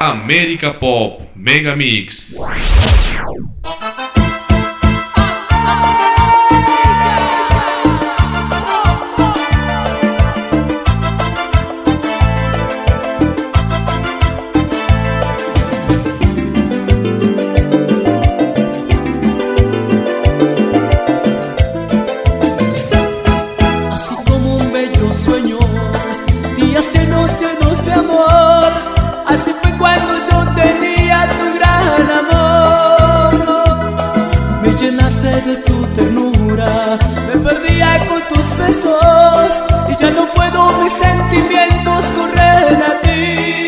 América Pop Mega Mix. Y ya no puedo mis sentimientos correr a ti.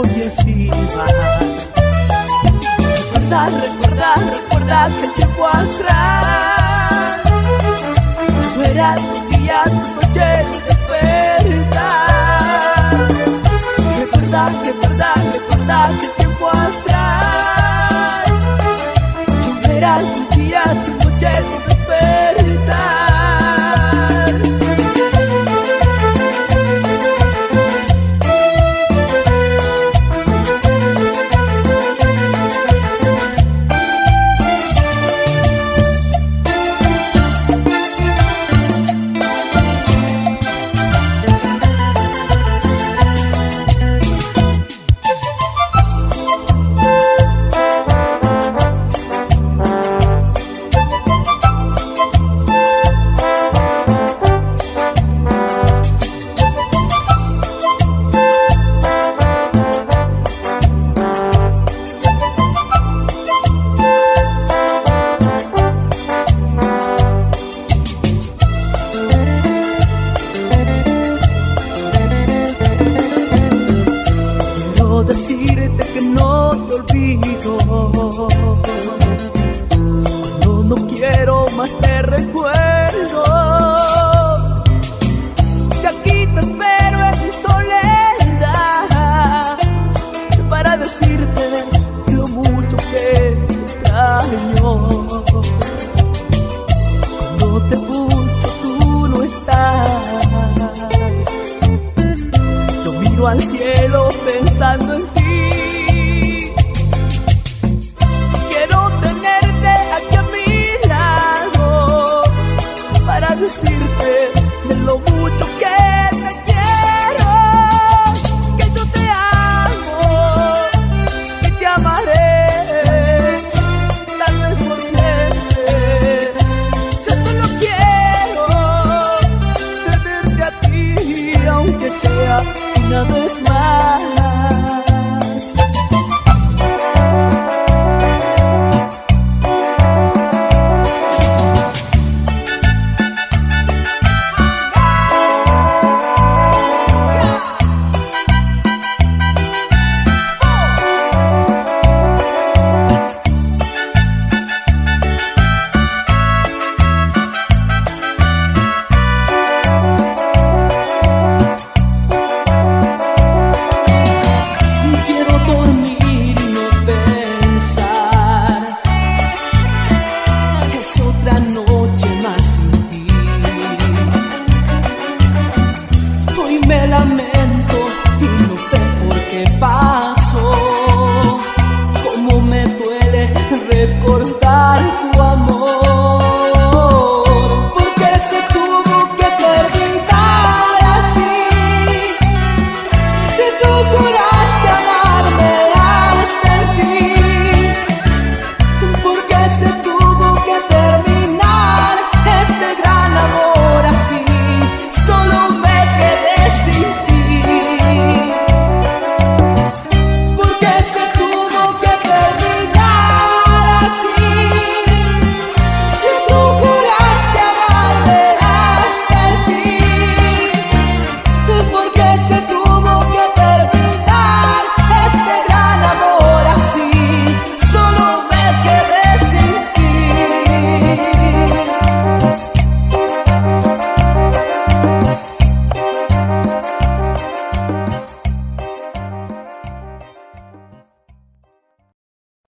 Hoy es igual. Recuerda, recuerda, recuerda que tiempo atrás no era tu día, tu noche, tu despertar. Recuerda, recuerda, recuerda que tiempo atrás yo era tu día, tu noche, tu decirte que no te olvido. Cuando no quiero más te recuerdo. Y aquí te espero en mi soledad para decirte lo mucho que te extraño. Cuando te busco tú no estás. Yo miro al cielo pensando en ti.